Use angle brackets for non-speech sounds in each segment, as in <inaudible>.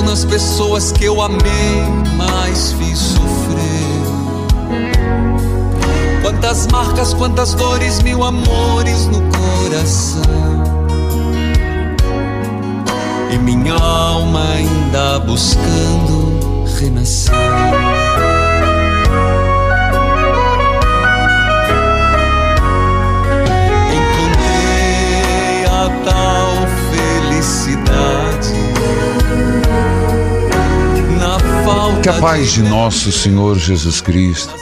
nas pessoas que eu amei, mas fiz sofrer. Quantas marcas, quantas dores, mil amores no coração. E minha alma ainda buscando renascer. Tal felicidade Que a paz de nosso Senhor Jesus Cristo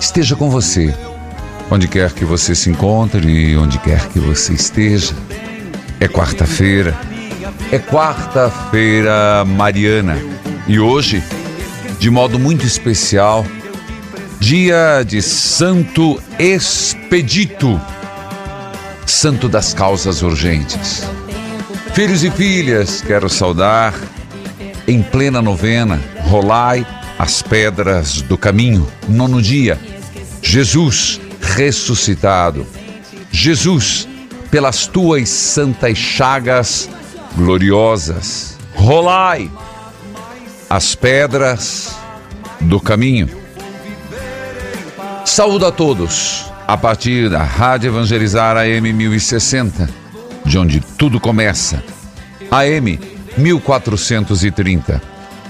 esteja com você, onde quer que você se encontre onde quer que você esteja. É quarta-feira, é quarta-feira mariana e hoje, de modo muito especial, dia de Santo Expedito, Santo das Causas Urgentes. Filhos e filhas, quero saudar em plena novena, rolai as pedras do caminho. Nono dia, Jesus ressuscitado. Jesus, pelas tuas santas chagas gloriosas, rolai as pedras do caminho. Saúdo a todos a partir da Rádio Evangelizar AM 1060, de onde tudo começa. AM 1430.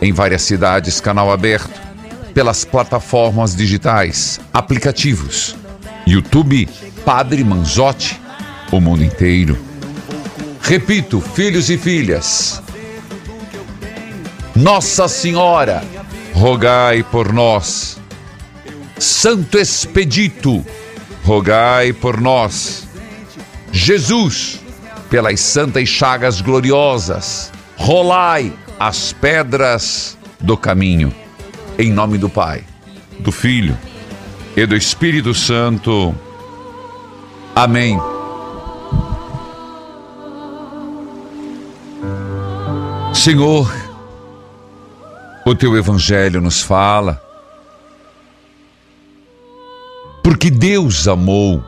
Em várias cidades, canal aberto. Pelas plataformas digitais, aplicativos. YouTube, Padre Manzotti, o mundo inteiro. Repito, filhos e filhas. Nossa Senhora, rogai por nós. Santo Expedito, rogai por nós. Jesus, pelas santas chagas gloriosas, rolai as pedras do caminho. Em nome do Pai, do Filho e do Espírito Santo. Amém. Senhor, o teu evangelho nos fala. Porque Deus amou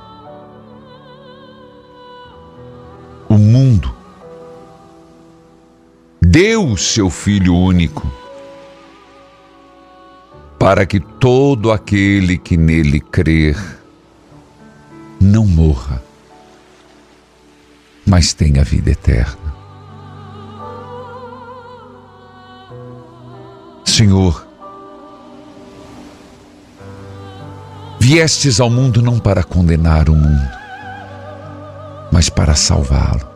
deu seu Filho único, para que todo aquele que nele crer não morra, mas tenha vida eterna. Senhor, viestes ao mundo não para condenar o mundo, mas para salvá-lo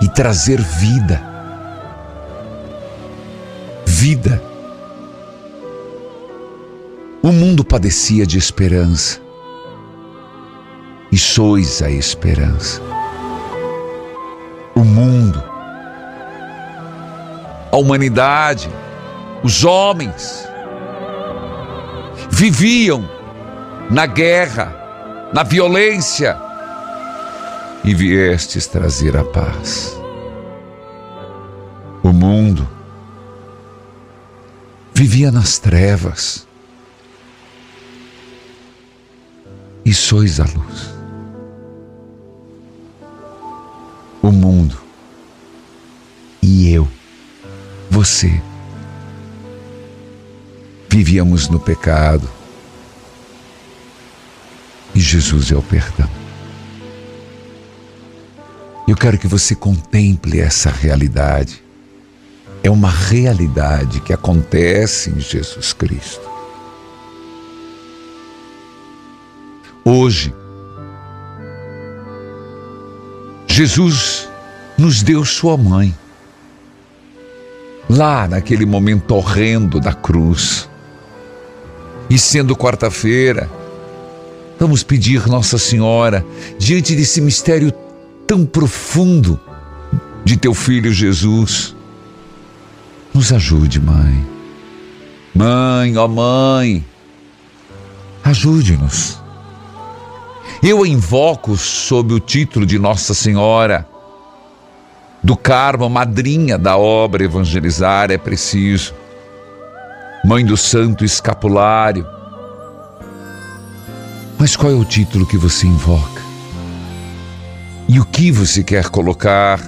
e trazer vida. Vida O mundo padecia de esperança. E sois a esperança. O mundo, a humanidade, os homens viviam na guerra, na violência, e viestes trazer a paz. O mundo vivia nas trevas e sois a luz. O mundo e eu, você, vivíamos no pecado e Jesus é o perdão. Eu quero que você contemple essa realidade. Uma realidade que acontece em Jesus Cristo. Hoje, Jesus nos deu sua mãe. Lá naquele momento horrendo da cruz. E sendo quarta-feira, vamos pedir Nossa Senhora, diante desse mistério tão profundo de teu filho Jesus, nos ajude, mãe. Mãe, ó mãe, ajude-nos. Eu a invoco sob o título de Nossa Senhora do Carmo, madrinha da obra Evangelizar é preciso, mãe do Santo Escapulário. Mas qual é o título que você invoca? E o que você quer colocar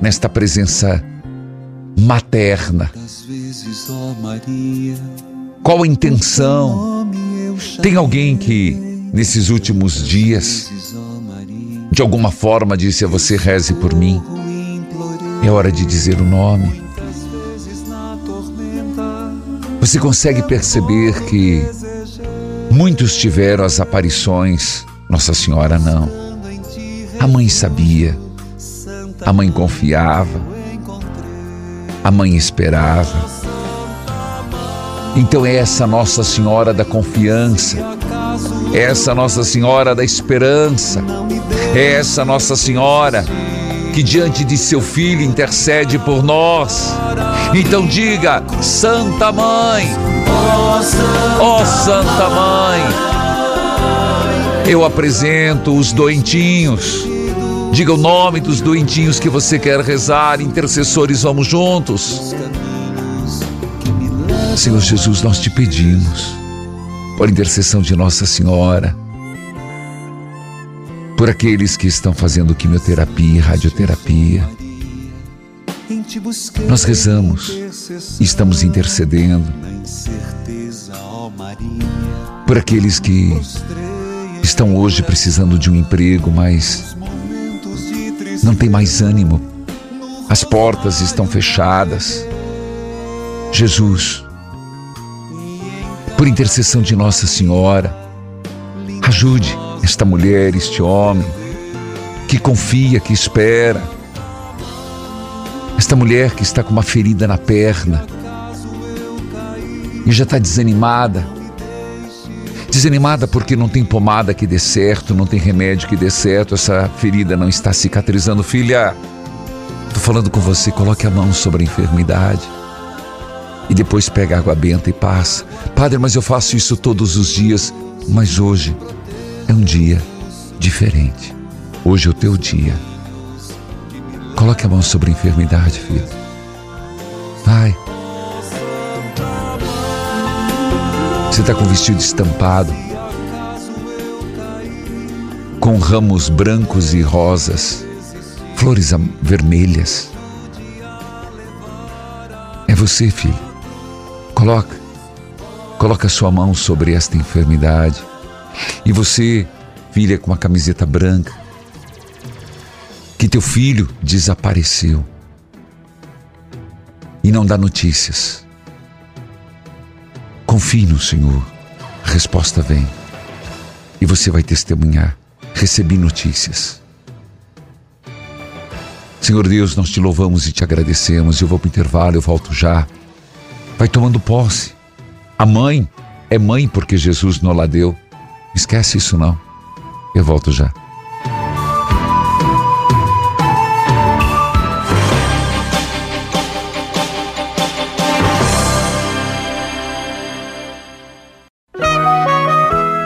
nesta presença materna? Qual a intenção? Tem alguém que nesses últimos dias, de alguma forma disse a você: reze por mim. É hora de dizer o nome. Você consegue perceber que muitos tiveram as aparições, Nossa Senhora não. A mãe sabia, a mãe confiava, a mãe esperava. Então é essa Nossa Senhora da confiança essa Nossa Senhora da Esperança, é essa Nossa Senhora que diante de seu filho intercede por nós. Então diga: Santa Mãe, ó Santa Mãe, eu apresento os doentinhos. Diga o nome dos doentinhos que você quer rezar, intercessores, vamos juntos. Senhor Jesus, nós te pedimos por intercessão de Nossa Senhora, por aqueles que estão fazendo quimioterapia, radioterapia. Nós rezamos e estamos intercedendo por aqueles que estão hoje precisando de um emprego, mas não tem mais ânimo. As portas estão fechadas. Jesus, por intercessão de Nossa Senhora, ajude esta mulher, este homem, que confia, que espera, esta mulher que está com uma ferida na perna e já está desanimada. Desanimada porque não tem pomada que dê certo, não tem remédio que dê certo, essa ferida não está cicatrizando. Filha, estou falando com você, coloque a mão sobre a enfermidade e depois pega água benta e passa. Padre, mas eu faço isso todos os dias. Mas hoje é um dia diferente. Hoje é o teu dia. Coloque a mão sobre a enfermidade, filho. Vai. Você está com vestido estampado, com ramos brancos e rosas, flores vermelhas. É você, filho. Coloca, coloca sua mão sobre esta enfermidade. E você, filha com uma camiseta branca, que teu filho desapareceu e não dá notícias. Confie no Senhor, a resposta vem e você vai testemunhar. Recebi notícias. Senhor Deus, nós te louvamos e te agradecemos. Eu vou para o intervalo, eu volto já vai tomando posse. A mãe é mãe porque Jesus não la deu. Esquece isso não. Eu volto já.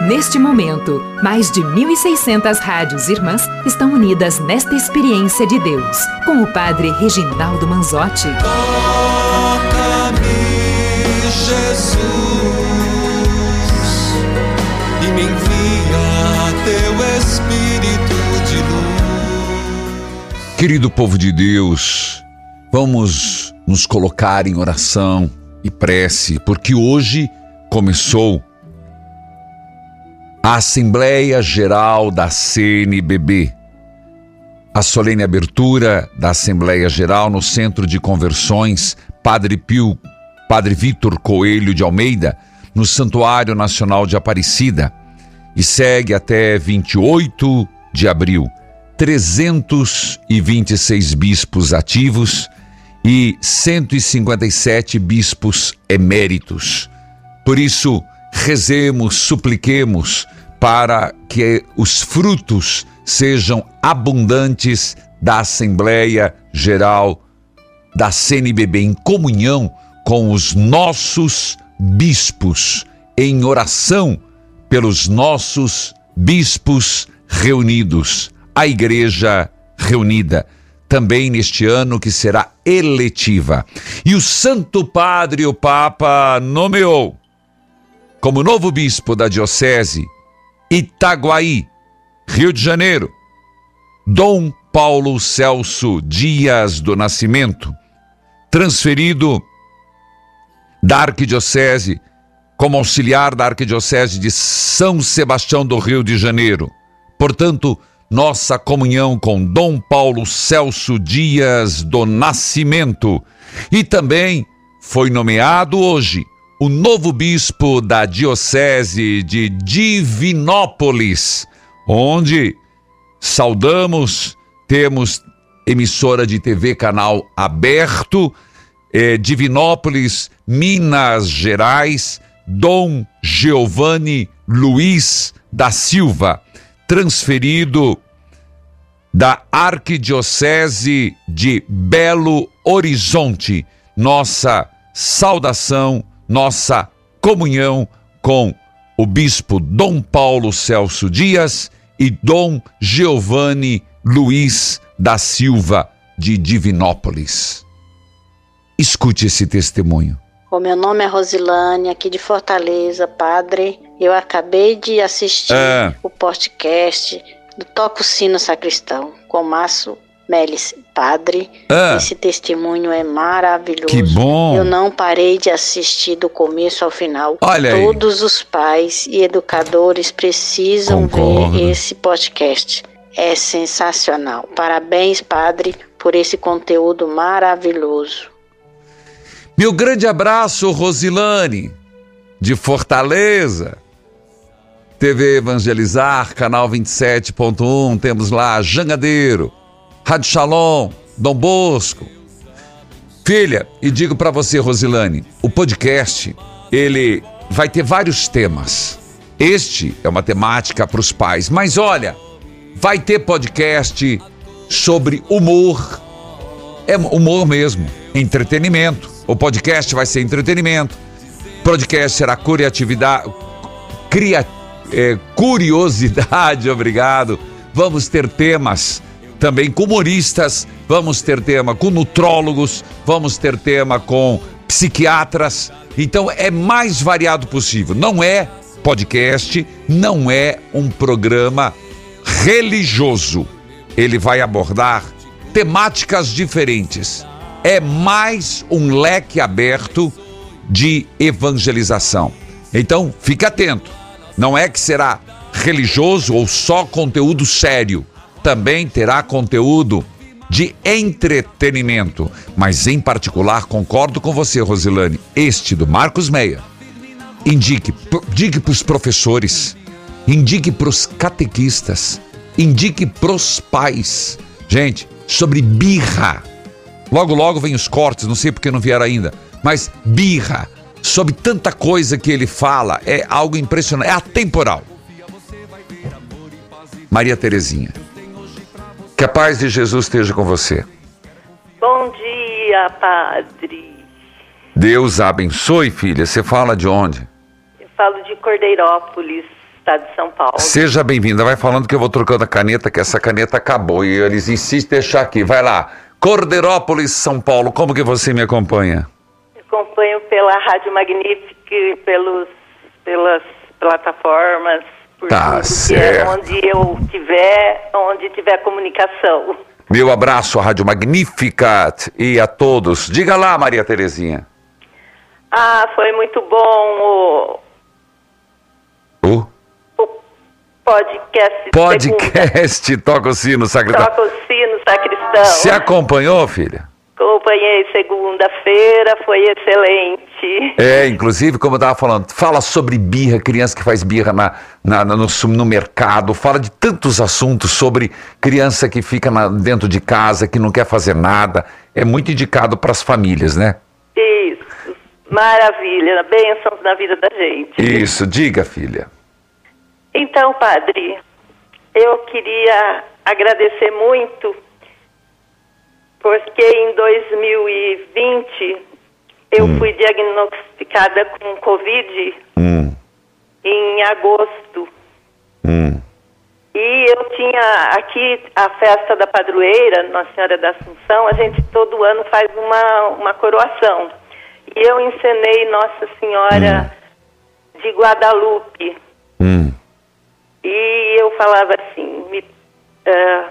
Neste momento, mais de 1.600 rádios irmãs estão unidas nesta experiência de Deus, com o Padre Reginaldo Manzotti. Toca-me, Jesus, e me envia teu Espírito de luz. Querido povo de Deus, vamos nos colocar em oração e prece, porque hoje começou a Assembleia Geral da CNBB. A solene abertura da Assembleia Geral no Centro de Conversões Padre Pio, Padre Vitor Coelho de Almeida, no Santuário Nacional de Aparecida, e segue até 28 de abril. 326 bispos ativos e 157 bispos eméritos. Por isso, rezemos, supliquemos para que os frutos sejam abundantes da Assembleia Geral da CNBB em comunhão com os nossos bispos, em oração pelos nossos bispos reunidos, a Igreja reunida, também neste ano que será eletiva. E o Santo Padre, o Papa, nomeou como novo bispo da Diocese Itaguaí, Rio de Janeiro, Dom Paulo Celso Dias do Nascimento, transferido da Arquidiocese como auxiliar da Arquidiocese de São Sebastião do Rio de Janeiro. Portanto, nossa comunhão com Dom Paulo Celso Dias do Nascimento e também foi nomeado hoje o novo bispo da Diocese de Divinópolis, onde saudamos, temos emissora de TV canal aberto, eh, Divinópolis, Minas Gerais, Dom Giovanni Luiz da Silva, transferido da Arquidiocese de Belo Horizonte. Nossa saudação nossa comunhão com o bispo Dom Paulo Celso Dias e Dom Giovanni Luiz da Silva de Divinópolis. Escute esse testemunho. O meu nome é Rosilane, aqui de Fortaleza, padre. Eu acabei de assistir É. o podcast do Toco Sino Sacristão com Márcio Melis, padre. Ah. Esse testemunho é maravilhoso. Que bom. Eu não parei de assistir do começo ao final. Olha aí. Todos os pais e educadores precisam Concordo. ver esse podcast. É sensacional. Parabéns, padre, por esse conteúdo maravilhoso. Meu grande abraço, Rosilane, de Fortaleza. TV Evangelizar, canal 27.1, temos lá Jangadeiro, Rádio Shalom, Dom Bosco. Filha, e digo para você, Rosilane, o podcast, ele vai ter vários temas. Este é uma temática para os pais, mas olha, vai ter podcast sobre humor, é humor mesmo, entretenimento. O podcast vai ser entretenimento. Podcast será cria, é, curiosidade, <laughs> obrigado. Vamos ter temas também com humoristas, vamos ter tema com nutrólogos, vamos ter tema com psiquiatras. Então é mais variado possível. Não é podcast, não é um programa religioso. Ele vai abordar temáticas diferentes. É mais um leque aberto de evangelização. Então, fique atento. Não é que será religioso ou só conteúdo sério. Também terá conteúdo de entretenimento. Mas, em particular, concordo com você, Rosilane, este do Marcos Meia. Indique, diga para os professores, indique para os catequistas, indique para os pais. Gente, sobre birra. Logo, logo vem os cortes, não sei porque não vieram ainda. Mas birra, sobre tanta coisa que ele fala. É algo impressionante, é atemporal. Maria Terezinha. Que a paz de Jesus esteja com você. Bom dia, padre. Deus abençoe, filha. Você fala de onde? Eu falo de Cordeirópolis, estado de São Paulo. Seja bem-vinda. Vai falando que eu vou trocando a caneta, que essa caneta acabou. E eles insistem em deixar aqui. Vai lá. Cordeirópolis, São Paulo. Como que você me acompanha? Eu acompanho pela Rádio Magnífica, pelos, pelas plataformas, Tá é certo. onde eu tiver, onde tiver comunicação. Meu abraço à Rádio Magnificat e a todos. Diga lá, Maria Terezinha. Ah, foi muito bom O o, o podcast. de segunda. podcast Toca o Sino, Sacristão. Toca o sino, sacristão. Você acompanhou, filha? Acompanhei segunda-feira, foi excelente. É, inclusive, como eu estava falando, fala sobre birra, criança que faz birra na, na- no, no mercado, fala de tantos assuntos sobre criança que fica na- dentro de casa, que não quer fazer nada. É muito indicado para as famílias, né? Isso, maravilha, bênçãos na vida da gente. Isso, diga, filha. Então, padre, eu queria agradecer muito, porque em 2020 eu fui diagnosticada com Covid Hum, em agosto. hum, E eu tinha aqui a festa da padroeira, Nossa Senhora da Assunção, a gente todo ano faz uma, uma coroação. E eu encenei Nossa Senhora de Guadalupe. hum. E eu falava assim, me, eh,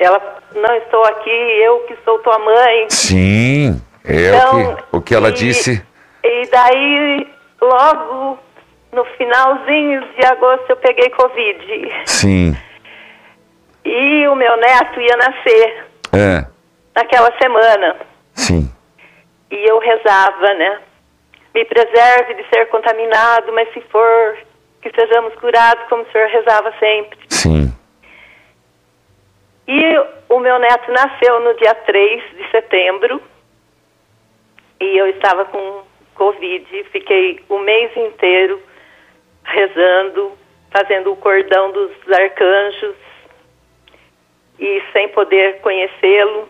ela, não estou aqui, eu que sou tua mãe. Sim, é o, que, o que ela e- disse. E daí, logo no finalzinho de agosto, eu peguei Covid. Sim, E o meu neto ia nascer é, naquela semana. sim. E eu rezava, né? Me preserve de ser contaminado, mas se for, que sejamos curados, como o senhor rezava sempre. Sim. E o meu neto nasceu no dia 3 de setembro. E eu estava com Covid. Fiquei o mês inteiro rezando, fazendo o cordão dos arcanjos e sem poder conhecê-lo.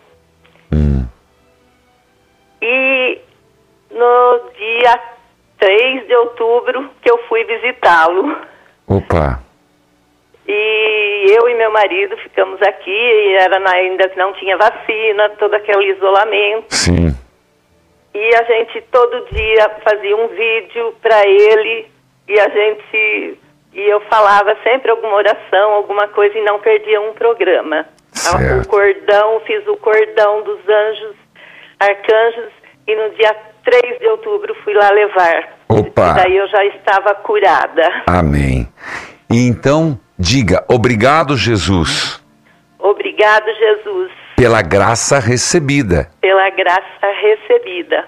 Hum. E no dia 3 de outubro que eu fui visitá-lo. Opa. E eu e meu marido ficamos aqui, e era na, ainda não tinha vacina, todo aquele isolamento. Sim. E a gente todo dia fazia um vídeo para ele e a gente e eu falava sempre alguma oração, alguma coisa e não perdia um programa. Certo. O cordão, fiz o cordão dos anjos, arcanjos e no dia 3 de outubro fui lá levar. Opa. E daí eu já estava curada. Amém. E então, diga, obrigado, Jesus, Obrigado, Jesus. pela graça recebida. pela graça recebida.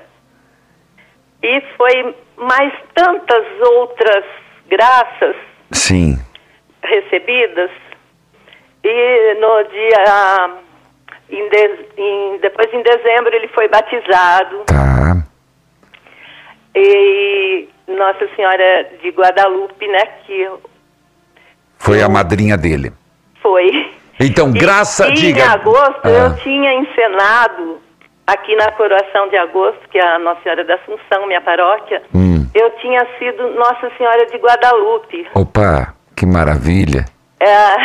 E foi mais tantas outras graças Sim. recebidas. E no dia. Em de- em- depois, em dezembro, ele foi batizado. Tá. E Nossa Senhora de Guadalupe, né? Que Foi a madrinha dele. foi. Então, graça, e, diga. Em agosto Ah. eu tinha encenado aqui na coroação de agosto, que é a Nossa Senhora da Assunção, minha paróquia, Hum. eu tinha sido Nossa Senhora de Guadalupe. Opa, que maravilha. É,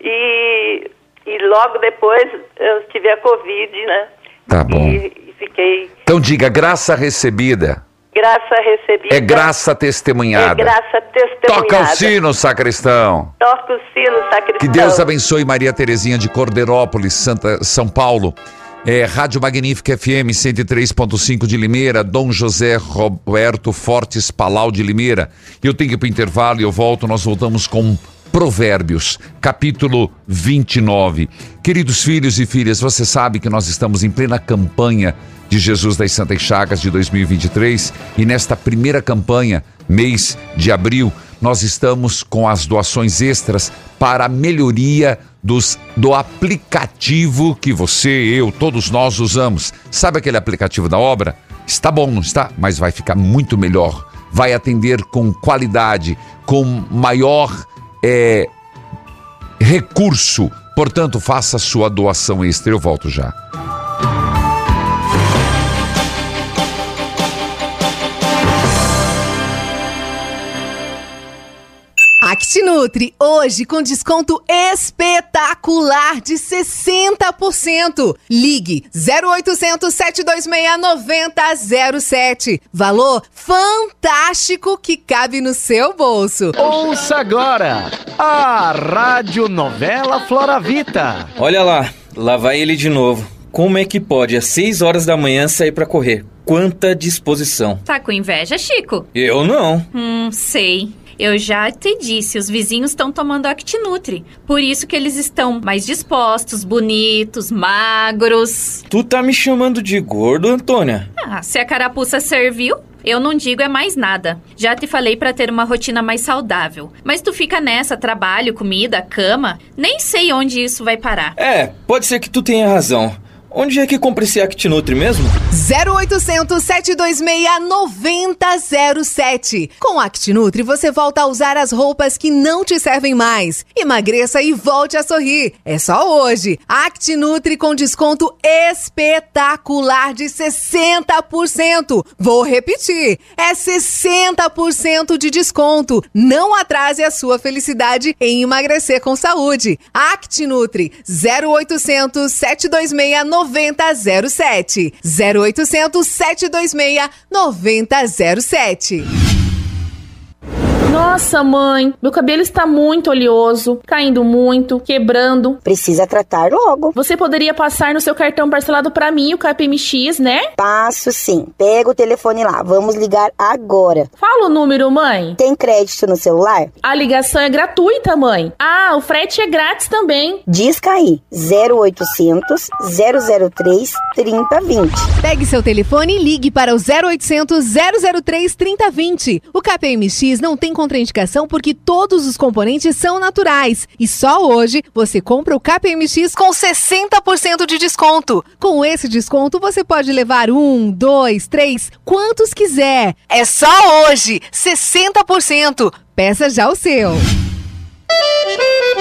e, e logo depois eu tive a Covid, né? Tá bom. E, e fiquei Então, diga, graça recebida graça recebida. é graça É testemunhada. graça testemunhada. Toca o sino, sacristão. Toca o sino, sacristão. Que Deus abençoe Maria Terezinha de Cordeirópolis, Santa, São Paulo. É, Rádio Magnífica FM 103.5 de Limeira, Dom José Roberto Fortes Palau de Limeira. Eu tenho que ir para o intervalo e eu volto, nós voltamos com Provérbios, capítulo 29. Queridos filhos e filhas, você sabe que nós estamos em plena campanha de Jesus das Santas Chagas de 2023 e nesta primeira campanha, mês de abril, nós estamos com as doações extras para a melhoria dos, do aplicativo que você, eu, todos nós usamos. Sabe aquele aplicativo da obra? Está bom, não está? Mas vai ficar muito melhor. Vai atender com qualidade, com maior é, recurso. Portanto, faça sua doação extra. Eu volto já. ActiNutri, hoje com desconto espetacular de 60%. Ligue 0800 726 9007. Valor fantástico que cabe no seu bolso. Ouça agora a Rádio Novela Floravita. Olha lá, lá vai ele de novo. Como é que pode às 6 horas da manhã sair para correr? Quanta disposição. Tá com inveja, Chico? Eu não. Hum, sei. Eu já te disse, os vizinhos estão tomando Actinutri. Por isso que eles estão mais dispostos, bonitos, magros. Tu tá me chamando de gordo, Antônia? Ah, se a carapuça serviu, eu não digo é mais nada. Já te falei para ter uma rotina mais saudável. Mas tu fica nessa, trabalho, comida, cama. Nem sei onde isso vai parar. É, pode ser que tu tenha razão. Onde é que compra esse ActiNutri mesmo? 0800 726 9007. Com ActiNutri você volta a usar as roupas que não te servem mais. Emagreça e volte a sorrir. É só hoje. ActiNutri com desconto espetacular de 60%. Vou repetir. É 60% de desconto. Não atrase a sua felicidade em emagrecer com saúde. ActiNutri 0800 726 9007. 9007. 0800 726 9007. Nossa, mãe, meu cabelo está muito oleoso, caindo muito, quebrando. Precisa tratar logo. Você poderia passar no seu cartão parcelado para mim, o KPMX, né? Passo sim. Pega o telefone lá. Vamos ligar agora. Fala o número, mãe. Tem crédito no celular? A ligação é gratuita, mãe. Ah, o frete é grátis também. Disca aí. 0800 003 3020. Pegue seu telefone e ligue para o 0800 003 3020. O KPMX não tem contraindicação porque todos os componentes são naturais. E só hoje você compra o KPMX com 60% de desconto. Com esse desconto você pode levar um, dois, três, quantos quiser. É só hoje, 60%. Peça já o seu.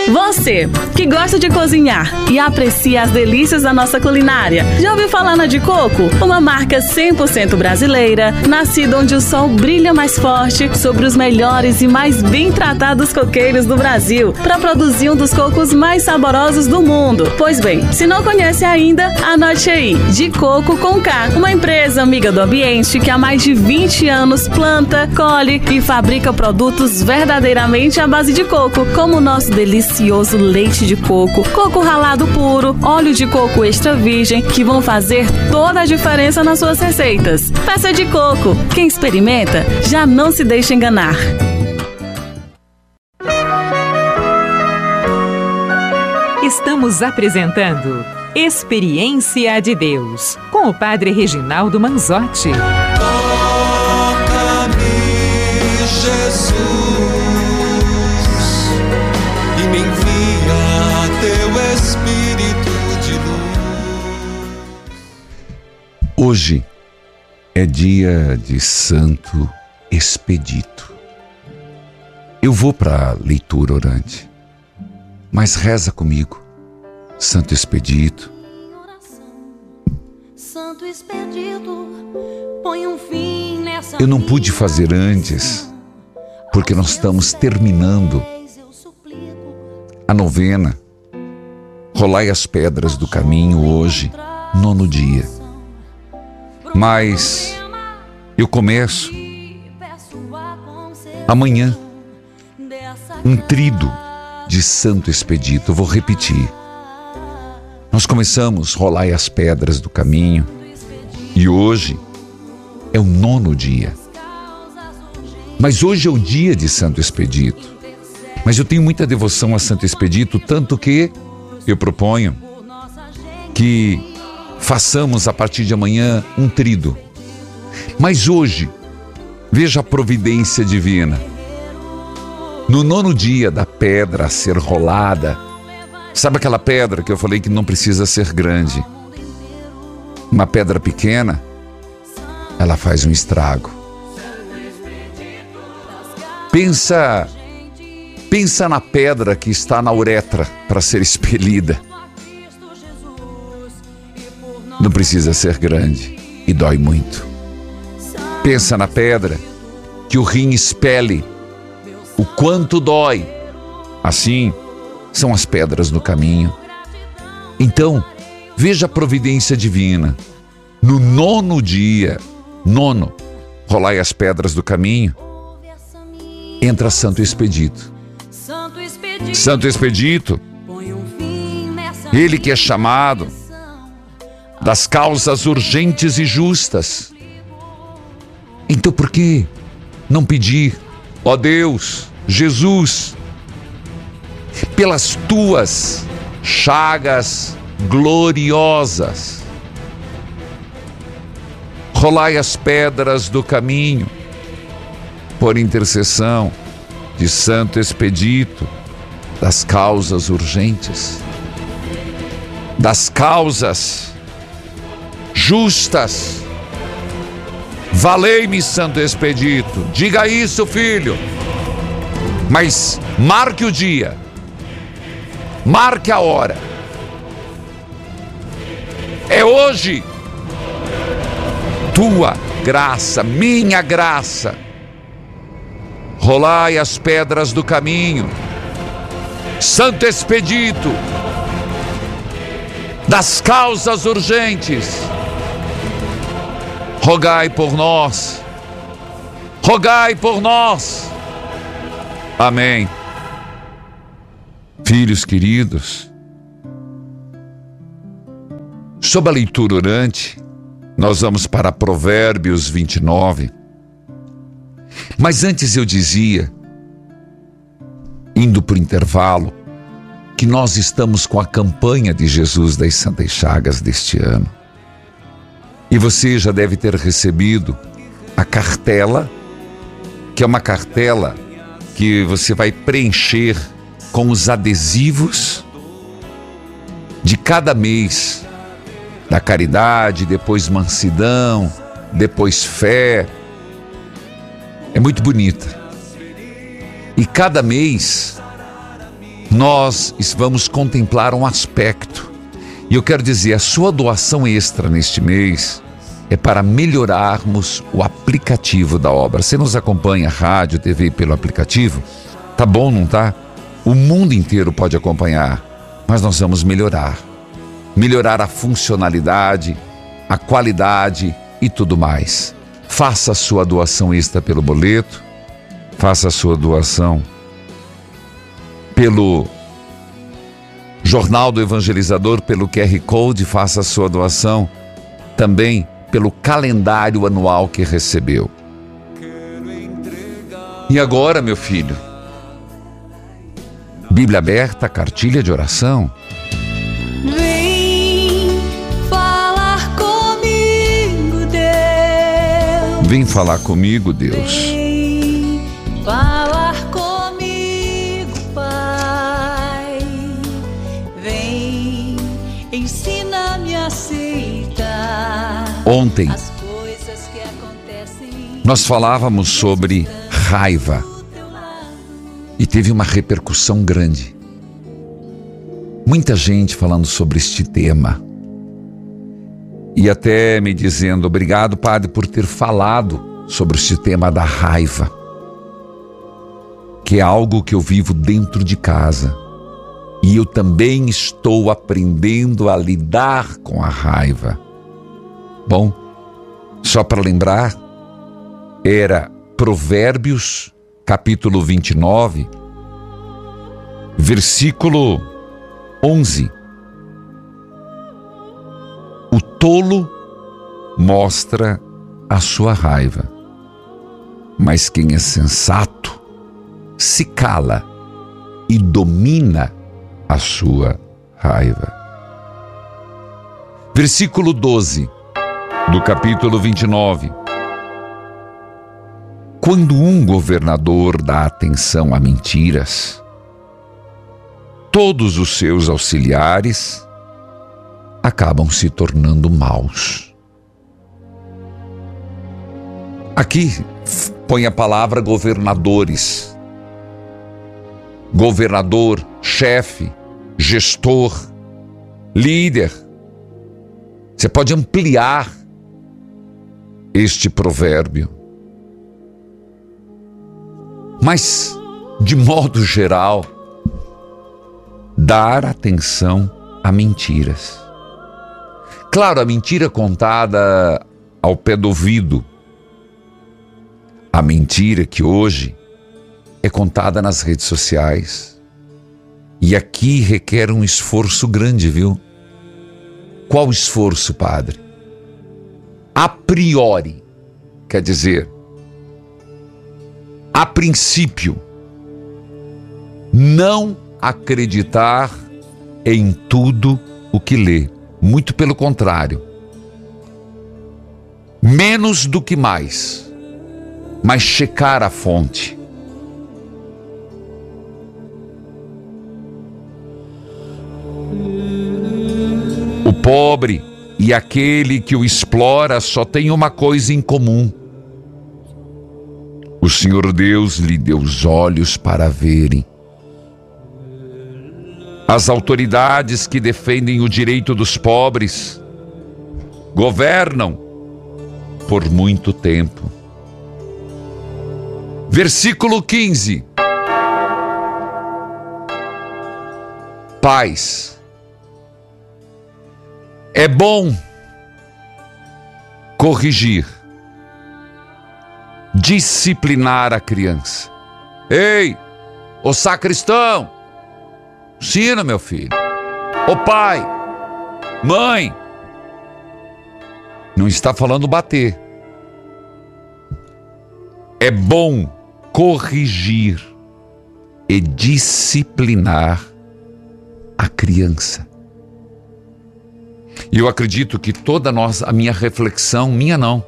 Você que gosta de cozinhar e aprecia as delícias da nossa culinária, já ouviu falar na de coco? Uma marca 100% brasileira, nascida onde o sol brilha mais forte sobre os melhores e mais bem tratados coqueiros do Brasil, para produzir um dos cocos mais saborosos do mundo. Pois bem, se não conhece ainda, anote aí: De Coco com K, uma empresa amiga do ambiente que há mais de 20 anos planta, colhe e fabrica produtos verdadeiramente à base de coco, como o nosso delicioso leite de coco, coco ralado puro, óleo de coco extra virgem, que vão fazer toda a diferença nas suas receitas. Peça de coco. Quem experimenta já não se deixa enganar. Estamos apresentando Experiência de Deus com o Padre Reginaldo Manzotti. Hoje é dia de Santo Expedito. Eu vou para a leitura orante, mas reza comigo, Santo Expedito. Santo Expedito, põe um fim nessa Eu não pude fazer antes, porque nós estamos terminando a novena. Rolai as pedras do caminho hoje, nono dia. Mas eu começo amanhã um trido de Santo Expedito. Eu vou repetir. Nós começamos rolai as pedras do caminho e hoje é o nono dia. Mas hoje é o dia de Santo Expedito. Mas eu tenho muita devoção a Santo Expedito, tanto que eu proponho que façamos a partir de amanhã um trido. Mas hoje, veja a providência divina. No nono dia da pedra a ser rolada, sabe aquela pedra que eu falei que não precisa ser grande? Uma pedra pequena, ela faz um estrago. Pensa, pensa na pedra que está na uretra para ser expelida. Não precisa ser grande e dói muito. Pensa na pedra que o rim expele, o quanto dói. Assim são as pedras no caminho. Então, veja a providência divina. No nono dia, nono, rolai as pedras do caminho, entra Santo Expedito. Santo Expedito, ele que é chamado das causas urgentes e justas. Então por que não pedir, ó Deus, Jesus, pelas tuas chagas gloriosas. Rolai as pedras do caminho, por intercessão de Santo Expedito, das causas urgentes, das causas justas. Valei-me, Santo Expedito. Diga isso, filho. Mas marque o dia. Marque a hora. É hoje. Tua graça, minha graça. Rolai as pedras do caminho. Santo Expedito. Das causas urgentes. Rogai por nós. Rogai por nós. Amém. Filhos queridos, sob a leitura orante, nós vamos para Provérbios 29. Mas antes eu dizia, indo para o intervalo, que nós estamos com a campanha de Jesus das Santas Chagas deste ano. E você já deve ter recebido a cartela, que é uma cartela que você vai preencher com os adesivos de cada mês da caridade, depois mansidão, depois fé. É muito bonita. E cada mês nós vamos contemplar um aspecto. E eu quero dizer, a sua doação extra neste mês é para melhorarmos o aplicativo da obra. Você nos acompanha rádio, TV pelo aplicativo? Tá bom, não tá? O mundo inteiro pode acompanhar, mas nós vamos melhorar. Melhorar a funcionalidade, a qualidade e tudo mais. Faça a sua doação extra pelo boleto, faça a sua doação pelo Jornal do Evangelizador, pelo QR Code, faça a sua doação também pelo calendário anual que recebeu. E agora, meu filho? Bíblia aberta, cartilha de oração. Vem falar comigo, Deus. Vem falar comigo, Deus. Ontem nós falávamos sobre raiva e teve uma repercussão grande. Muita gente falando sobre este tema. E até me dizendo obrigado, padre, por ter falado sobre este tema da raiva, que é algo que eu vivo dentro de casa. E eu também estou aprendendo a lidar com a raiva. Bom, só para lembrar, era Provérbios, capítulo 29, versículo 11. O tolo mostra a sua raiva, mas quem é sensato se cala e domina a sua raiva. Versículo 12 do capítulo 29. Quando um governador dá atenção a mentiras, todos os seus auxiliares acabam se tornando maus. Aqui põe a palavra governadores. Governador, chefe, gestor, líder. Você pode ampliar este provérbio. Mas, de modo geral, dar atenção a mentiras. Claro, a mentira contada ao pé do ouvido. A mentira que hoje é contada nas redes sociais. E aqui requer um esforço grande, viu? Qual esforço, padre? A priori, quer dizer, a princípio, não acreditar em tudo o que lê. Muito pelo contrário. Menos do que mais, mas checar a fonte. O pobre e aquele que o explora só têm uma coisa em comum. O Senhor Deus lhe deu os olhos para verem as autoridades que defendem o direito dos pobres governam por muito tempo. Versículo 15. Pais. É bom corrigir, disciplinar a criança. Ei, o sacristão, Ensina, meu filho. Ô pai, mãe, não está falando bater. É bom corrigir e disciplinar a criança. E eu acredito que toda a, a minha reflexão, minha não,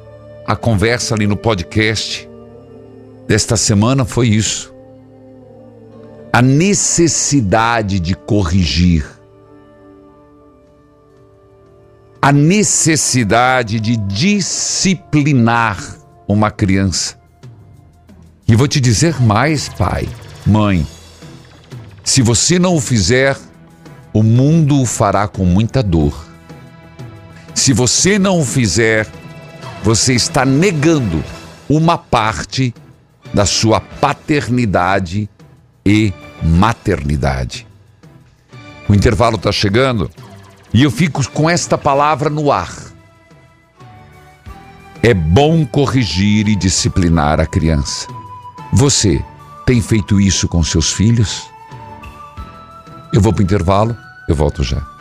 a conversa ali no podcast desta semana foi isso a necessidade de corrigir, a necessidade de disciplinar uma criança. E vou te dizer mais, pai, mãe. Se você não o fizer, o mundo o fará com muita dor. Se você não o fizer, você está negando uma parte da sua paternidade e maternidade. O intervalo está chegando e eu fico com esta palavra no ar. É bom corrigir e disciplinar a criança. Você tem feito isso com seus filhos? Eu vou para o intervalo, eu volto já.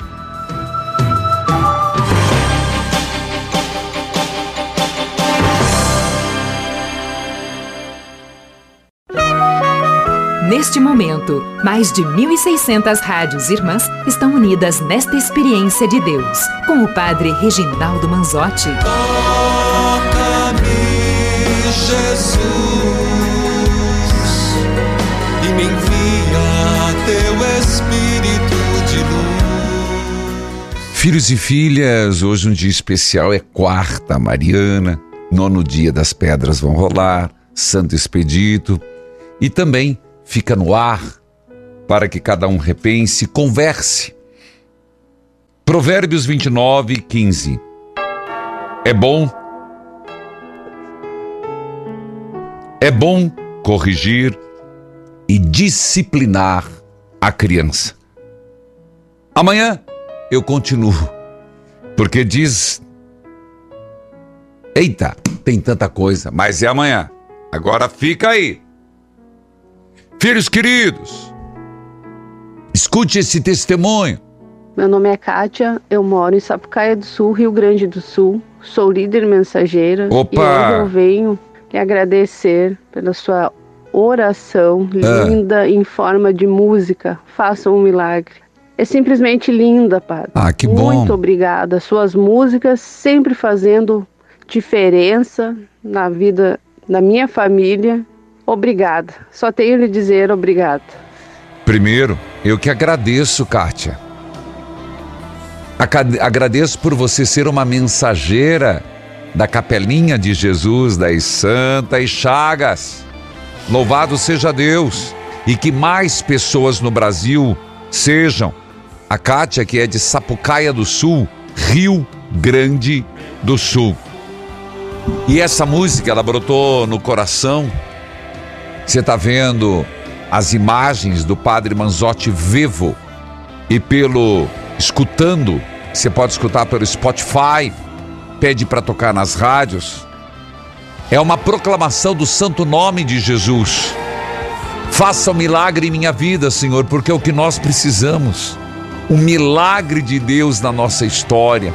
Neste momento, mais de 1.600 rádios irmãs estão unidas nesta experiência de Deus, com o Padre Reginaldo Manzotti. Toca-me, Jesus, e me envia teu Espírito de luz. Filhos e filhas, hoje um dia especial é quarta Mariana, nono dia das pedras vão rolar, Santo Expedito e também fica no ar para que cada um repense, converse. Provérbios 29, 15. É bom. É bom corrigir e disciplinar a criança. Amanhã eu continuo, porque diz. Eita, tem tanta coisa, mas é amanhã. Agora fica aí. Filhos queridos, escute esse testemunho. Meu nome é Kátia, eu moro em Sapucaia do Sul, Rio Grande do Sul. Sou líder mensageira. Opa! E hoje eu venho lhe agradecer pela sua oração Ah. linda em forma de música. Faça um milagre. É simplesmente linda, Padre. Ah, que bom. Muito obrigada. Suas músicas sempre fazendo diferença na vida da minha família. Obrigada. Só tenho lhe dizer obrigada. Primeiro, eu que agradeço, Kátia. Agradeço por você ser uma mensageira da Capelinha de Jesus das Santas Chagas. Louvado seja Deus e que mais pessoas no Brasil sejam. A Kátia, que é de Sapucaia do Sul, Rio Grande do Sul. E essa música, ela brotou no coração. Você está vendo as imagens do Padre Manzotti vivo e pelo escutando, você pode escutar pelo Spotify, pede para tocar nas rádios. É uma proclamação do santo nome de Jesus. Faça um milagre em minha vida, Senhor, porque é o que nós precisamos. Um milagre de Deus na nossa história.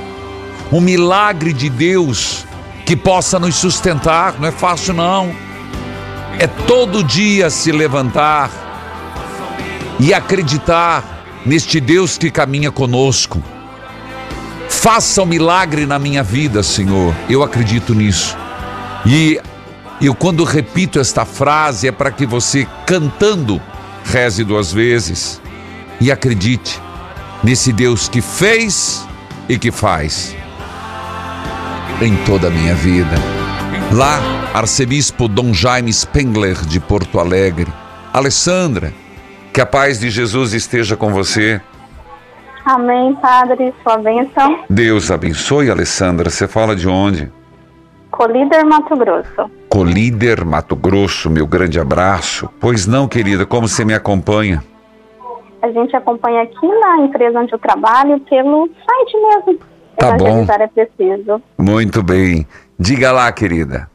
Um milagre de Deus que possa nos sustentar. Não é fácil, não. É todo dia se levantar e acreditar neste Deus que caminha conosco. Faça um milagre na minha vida, Senhor. Eu acredito nisso. E eu, quando repito esta frase, é para que você, cantando, reze duas vezes e acredite nesse Deus que fez e que faz em toda a minha vida. Lá, arcebispo Dom Jaime Spengler de Porto Alegre. Alessandra, que a paz de Jesus esteja com você. Amém, Padre. Sua bênção. Deus abençoe, Alessandra. Você fala de onde? Colíder, Mato Grosso. Colíder, Mato Grosso, meu grande abraço. Pois não, querida, como você me acompanha? A gente acompanha aqui na empresa onde eu trabalho pelo site mesmo. Tá bom. Evangelizar é preciso. Muito bem. Diga lá, querida.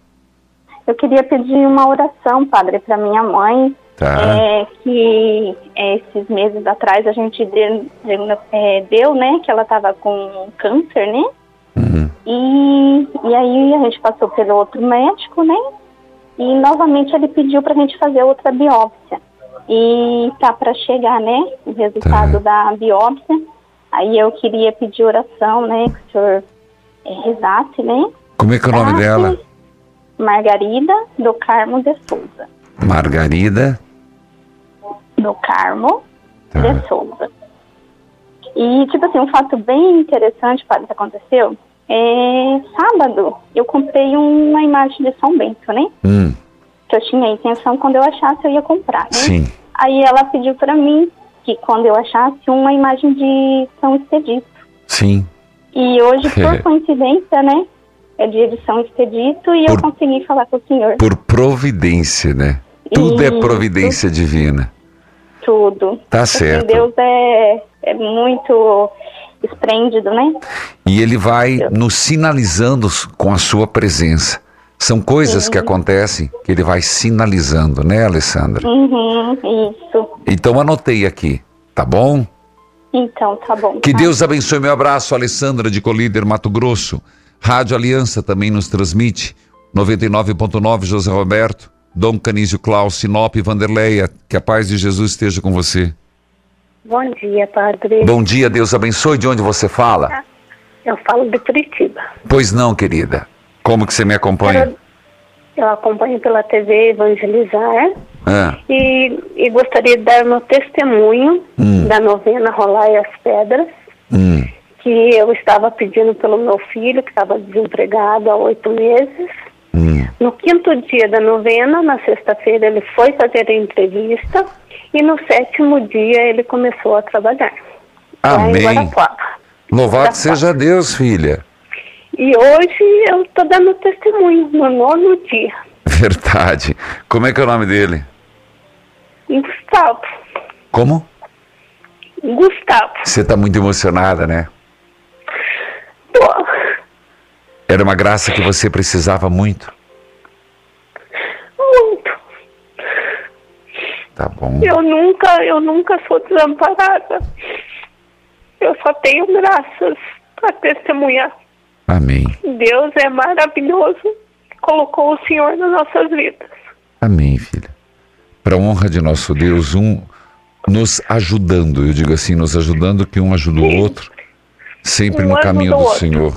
Eu queria pedir uma oração, Padre, para minha mãe. Tá. É, que é, esses meses atrás a gente deu, é, deu, né, que ela estava com câncer, né? E, e aí a gente passou pelo outro médico, né? E novamente ele pediu para a gente fazer outra biópsia. E tá para chegar, né? O resultado da biópsia. Aí eu queria pedir oração, né? Que o senhor é, rezasse, né? Como é que é o nome dela? Margarida do Carmo de Souza. Margarida. Do Carmo de Souza. E, tipo assim, um fato bem interessante, que aconteceu. É, sábado, eu comprei uma imagem de São Bento, né? Hum, Que eu tinha a intenção, quando eu achasse, eu ia comprar, né? sim. Aí ela pediu pra mim que quando eu achasse uma imagem de São Expedito. Sim. E hoje, por coincidência, né? É dia de São Expedito e eu consegui falar com o senhor. Por providência, né? Tudo é Isso. providência divina. Tudo. Tá certo. Deus é, é muito esplêndido, né? E ele vai nos sinalizando com a sua presença. São coisas Sim. que acontecem que ele vai sinalizando, né, Alessandra? Uhum, isso. Então anotei aqui, tá bom? Então, tá bom. Que tá. Deus abençoe. Meu abraço, Alessandra de Colíder, Mato Grosso. Rádio Aliança também nos transmite. 99.9, José Roberto. Dom Canísio Klaus, Sinop, Vanderleia. Que a paz de Jesus esteja com você. Bom dia, padre. Bom dia, Deus abençoe. De onde você fala? Eu falo de Curitiba. Pois não, querida. Como que você me acompanha? Eu acompanho pela TV Evangelizar Ah, e, e gostaria de dar meu testemunho Hum. da novena Rolar as Pedras, hum, que eu estava pedindo pelo meu filho, que estava desempregado há oito meses. hum. No quinto dia da novena, na sexta-feira, ele foi fazer a entrevista e no sétimo dia ele começou a trabalhar. Amém. Louvado seja Deus, filha. E hoje eu estou dando testemunho no nono dia. <laughs> Verdade. Como é que é o nome dele? Gustavo. Como? Gustavo. Você está muito emocionada, né? Era uma graça que você precisava muito. Muito. Tá bom. Eu nunca, eu nunca sou desamparada. Eu só tenho graças para testemunhar. Amém. Deus é maravilhoso. Colocou o Senhor nas nossas vidas. Amém, filha. Para a honra de nosso Deus, um nos ajudando, eu digo assim, nos ajudando que um ajuda o outro, sempre Um no caminho do. Senhor.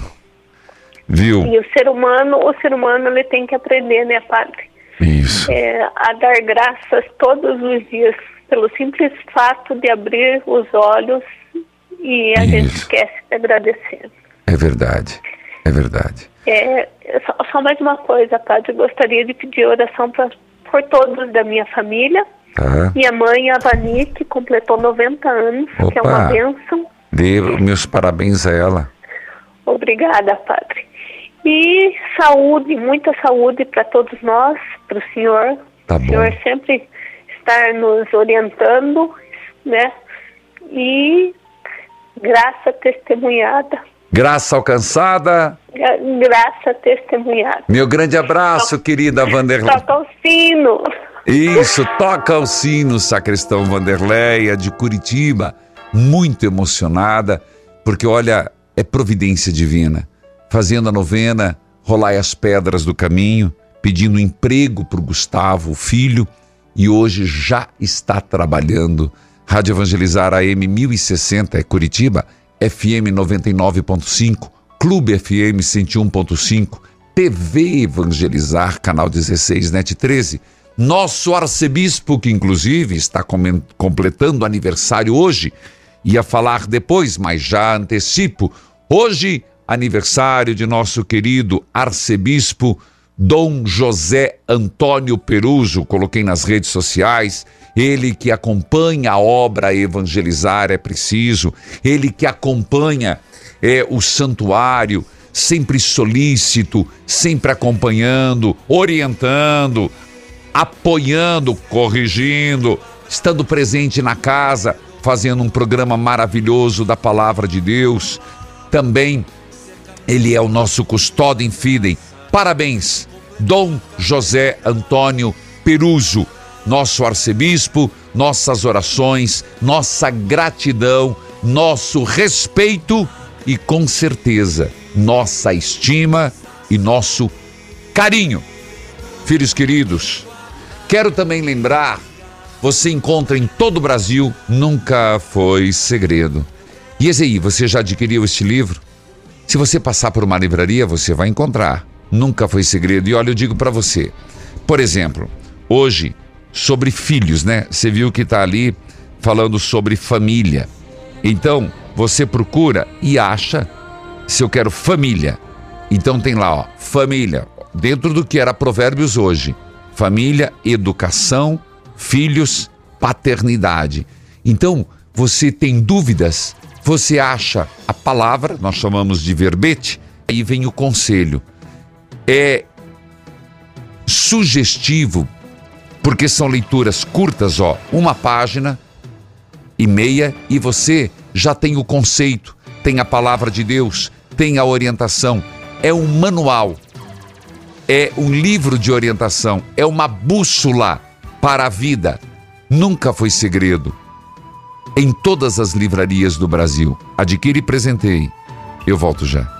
Viu? E o ser humano, o ser humano ele tem que aprender, né, padre? Isso. É, a dar graças todos os dias pelo simples fato de abrir os olhos e a gente esquece de agradecer. É verdade. É verdade. É, só mais uma coisa, padre. Gostaria de pedir oração pra, por todos da minha família. Tá. Minha mãe, a Vani, que completou 90 anos, que é Opa. uma bênção. Dê meus parabéns a ela. Obrigada, padre. E saúde, muita saúde para todos nós, para o senhor. Tá o senhor sempre estar nos orientando, né? E graça testemunhada. Graça alcançada. Gra- Graça testemunhada. Meu grande abraço, querida Vanderlei. Toca o sino. Isso, toca o sino, sacristão Vanderleia de Curitiba, muito emocionada, porque olha, é providência divina. Fazendo a novena, rolai as pedras do caminho, pedindo emprego para o Gustavo, o filho, e hoje já está trabalhando. Rádio Evangelizar AM 1060 é Curitiba, FM 99.5, Clube FM 101.5, TV Evangelizar, canal 16, NET 13. Nosso arcebispo, que inclusive está completando aniversário hoje, ia falar depois, mas já antecipo. Hoje, aniversário de nosso querido arcebispo Dom José Antônio Peruso, coloquei nas redes sociais, ele que acompanha a obra Evangelizar é Preciso, ele que acompanha é, o santuário, sempre solícito, sempre acompanhando, orientando, apoiando, corrigindo, estando presente na casa, fazendo um programa maravilhoso da palavra de Deus. Também ele é o nosso custódio em. Parabéns, Dom José Antônio Peruso, nosso arcebispo, nossas orações, nossa gratidão, nosso respeito e com certeza nossa estima e nosso carinho. Filhos queridos, quero também lembrar, você encontra em todo o Brasil, nunca foi segredo. E aí, você já adquiriu este livro? Se você passar por uma livraria, você vai encontrar. Nunca foi segredo. E olha, eu digo para você. Por exemplo, hoje, sobre filhos, né? Você viu que tá ali falando sobre família. Então, você procura e acha se eu quero família. Então tem lá, ó, família, dentro do que era Provérbios hoje. Família, educação, filhos, paternidade. Então, você tem dúvidas, você acha a palavra, nós chamamos de verbete, aí vem o conselho. É sugestivo, porque são leituras curtas, ó, uma página e meia, e você já tem o conceito, tem a palavra de Deus, tem a orientação. É um manual, é um livro de orientação, é uma bússola para a vida. Nunca foi segredo. Em todas as livrarias do Brasil. Adquire e presenteie. Eu volto já.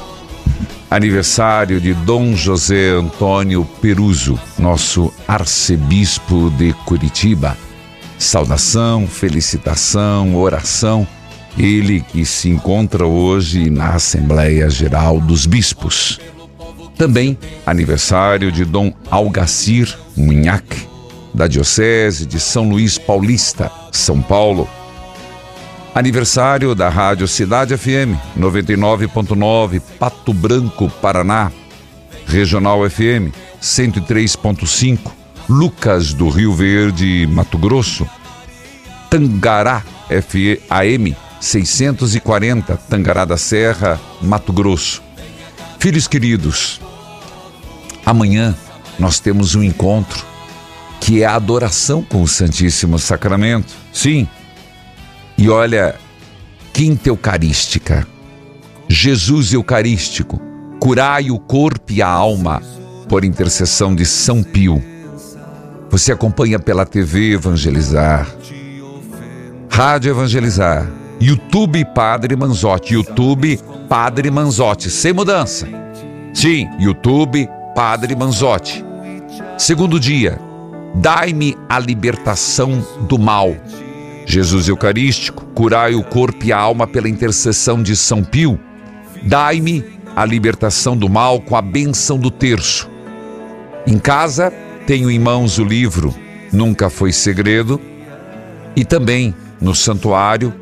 aniversário de Dom José Antônio Peruso, nosso arcebispo de Curitiba. Saudação, felicitação, oração. Ele que se encontra hoje na Assembleia Geral dos Bispos. Também aniversário de Dom Algacir Munhac, da Diocese de São Luís Paulista, São Paulo. Aniversário da Rádio Cidade FM 99.9 Pato Branco, Paraná. Regional FM 103.5 Lucas do Rio Verde, Mato Grosso. Tangará F AM 640 Tangará da Serra, Mato Grosso. Filhos queridos, amanhã nós temos um encontro que é a adoração com o Santíssimo Sacramento. Sim, e olha, quinta eucarística, Jesus Eucarístico, curai o corpo e a alma por intercessão de São Pio. Você acompanha pela TV Evangelizar, Rádio Evangelizar. YouTube Padre Manzotti. YouTube Padre Manzotti. Sem mudança. Sim, YouTube Padre Manzotti. Segundo dia, dai-me a libertação do mal. Jesus Eucarístico, curai o corpo e a alma pela intercessão de São Pio. Dai-me a libertação do mal com a benção do terço. Em casa, tenho em mãos o livro Nunca Foi Segredo e também no santuário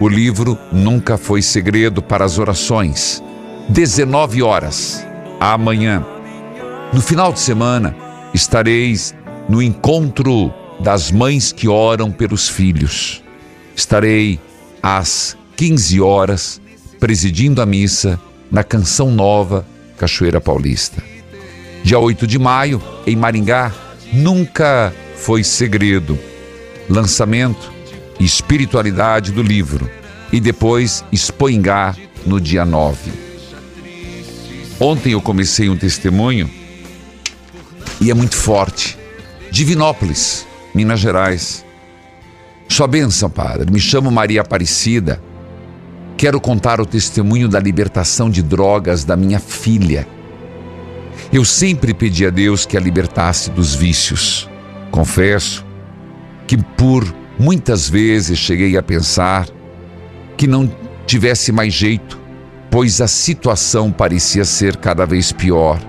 o livro Nunca Foi Segredo para as orações. 19 horas, amanhã. No final de semana, estareis no encontro das mães que oram pelos filhos. Estarei às 15 horas presidindo a missa na Canção Nova, Cachoeira Paulista. Dia 8 de maio, em Maringá, nunca foi segredo. Lançamento e espiritualidade do livro. E depois Expoingá no dia 9. Ontem eu comecei um testemunho e é muito forte. Divinópolis, Minas Gerais. Sua bênção, Padre. Me chamo Maria Aparecida. Quero contar o testemunho da libertação de drogas da minha filha. Eu sempre pedi a Deus que a libertasse dos vícios. Confesso que por muitas vezes cheguei a pensar que não tivesse mais jeito, pois a situação parecia ser cada vez pior.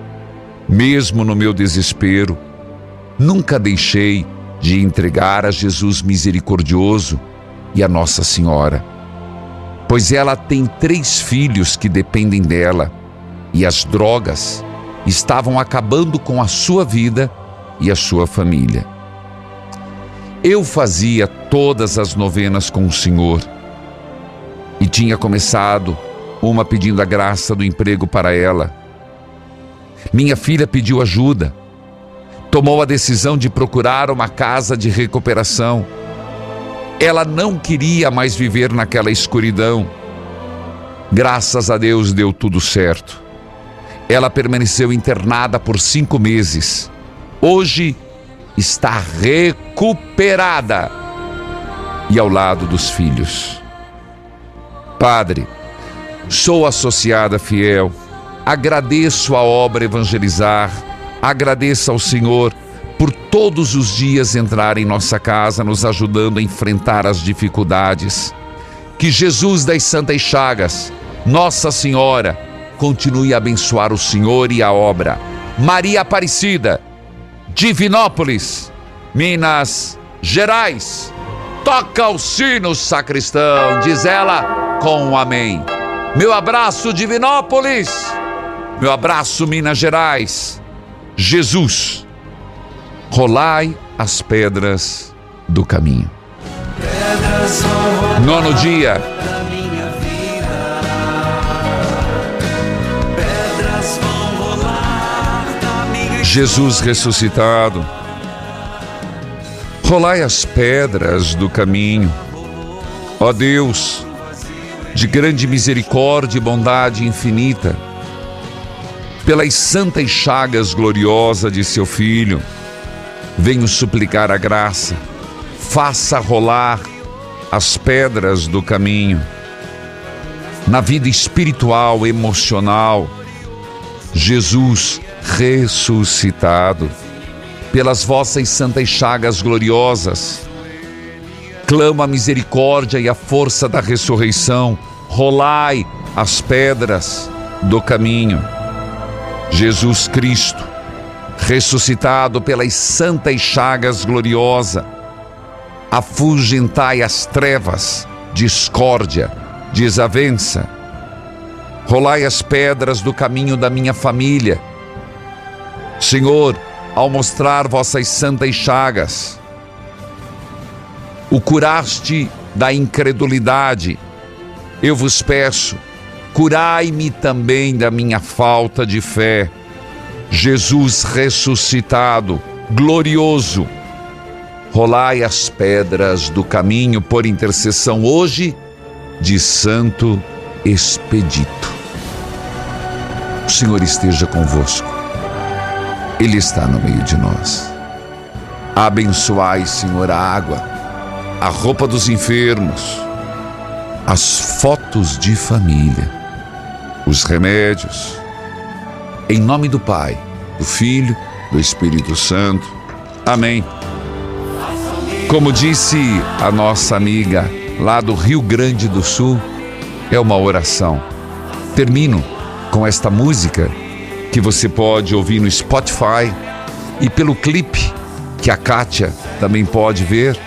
Mesmo no meu desespero, nunca deixei de entregar a Jesus misericordioso e a Nossa Senhora, pois ela tem três filhos que dependem dela e as drogas estavam acabando com a sua vida e a sua família. Eu fazia todas as novenas com o Senhor e tinha começado uma pedindo a graça do emprego para ela. Minha filha pediu ajuda, tomou a decisão de procurar uma casa de recuperação. Ela não queria mais viver naquela escuridão. Graças a Deus deu tudo certo. Ela permaneceu internada por cinco meses. Hoje está recuperada e ao lado dos filhos. Padre, sou associada fiel, agradeço a obra evangelizar, agradeço ao Senhor por todos os dias entrar em nossa casa, nos ajudando a enfrentar as dificuldades. Que Jesus das Santas Chagas, Nossa Senhora, continue a abençoar o Senhor e a obra. Maria Aparecida, Divinópolis, Minas Gerais. Toca o sino, sacristão, diz ela com um amém. Meu abraço, Divinópolis. Meu abraço, Minas Gerais. Jesus, rolai as pedras do caminho. Nono dia. Jesus ressuscitado. Rolai as pedras do caminho. Ó Deus, de grande misericórdia e bondade infinita, pelas santas chagas gloriosas de seu Filho, venho suplicar a graça, faça rolar as pedras do caminho. Na vida espiritual, emocional, Jesus ressuscitado, pelas vossas santas chagas gloriosas. Clamo a misericórdia e a força da ressurreição, rolai as pedras do caminho. Jesus Cristo, ressuscitado pelas santas chagas gloriosas, afugentai as trevas, discórdia, desavença. Rolai as pedras do caminho da minha família, Senhor, ao mostrar vossas santas chagas, o curaste da incredulidade, eu vos peço, curai-me também da minha falta de fé. Jesus ressuscitado, glorioso, rolai as pedras do caminho por intercessão hoje de Santo Expedito. O Senhor esteja convosco. Ele está no meio de nós. Abençoai, Senhor, a água a roupa dos enfermos, as fotos de família, os remédios. Em nome do Pai, do Filho, do Espírito Santo. Amém. Como disse a nossa amiga lá do Rio Grande do Sul, é uma oração. Termino com esta música que você pode ouvir no Spotify e pelo clipe que a Kátia também pode ver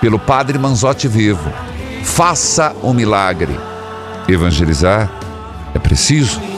pelo Padre Manzotti Vivo. Faça o um milagre. Evangelizar é preciso?